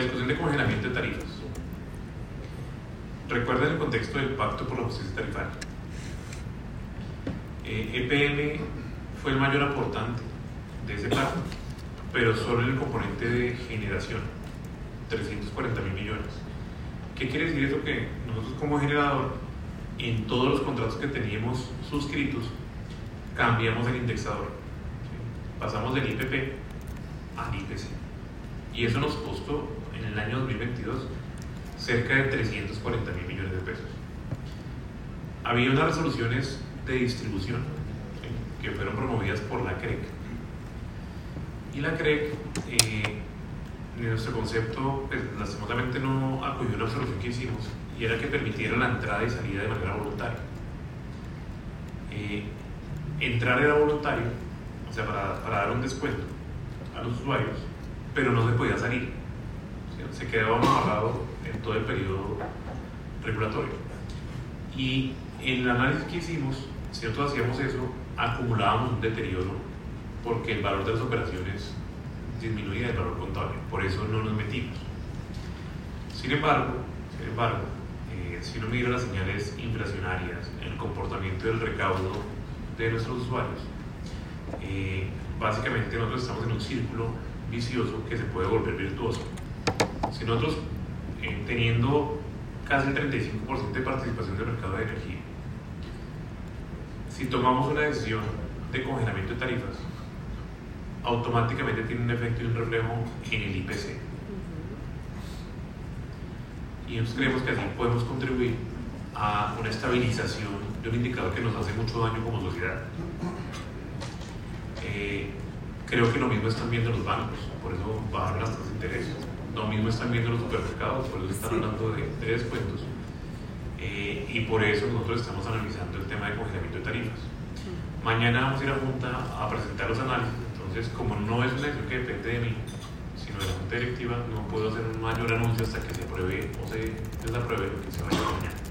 discusión de congelamiento de tarifas. Recuerden el contexto del Pacto por la Justicia Tarifaria. EPM eh, e fue el mayor aportante de ese pacto, pero solo en el componente de generación, 340 mil millones. ¿Qué quiere decir eso? Que nosotros como generador, en todos los contratos que teníamos suscritos, cambiamos el indexador. Pasamos del IPP al IPC. Y eso nos costó en el año 2022 cerca de 340 mil millones de pesos. Había unas resoluciones de distribución que fueron promovidas por la CREC. Y la CREC, eh, en nuestro concepto, pues, lastimosamente no acudió a una resolución que hicimos y era que permitiera la entrada y salida de manera voluntaria. Eh, entrar era voluntario, o sea, para, para dar un descuento a los usuarios, pero no se podía salir. se quedaba amarrado en todo el periodo regulatorio. Y en el análisis que hicimos, si nosotros hacíamos eso, acumulábamos un deterioro porque el valor de las operaciones disminuía el valor contable, por eso no nos metimos. Sin embargo, sin embargo eh, si uno mira las señales inflacionarias, el comportamiento del recaudo de nuestros usuarios, eh, básicamente nosotros estamos en un círculo vicioso que se puede volver virtuoso. Si nosotros, eh, teniendo casi el 35% de participación del mercado de energía, si tomamos una decisión de congelamiento de tarifas, automáticamente tiene un efecto y un reflejo en el IPC. Y nosotros creemos que así podemos contribuir a una estabilización de un indicador que nos hace mucho daño como sociedad. Eh, creo que lo mismo están viendo los bancos, por eso bajaron las tasas de interés. Lo mismo están viendo los supermercados, por eso están hablando de, descuentos. Eh, y por eso nosotros estamos analizando el tema de congelamiento de tarifas. Mañana vamos a ir a Junta a presentar los análisis, entonces como no es una decisión que depende de mí, sino de la Junta Directiva, no puedo hacer un mayor anuncio hasta que se apruebe o se desapruebe lo que se vaya a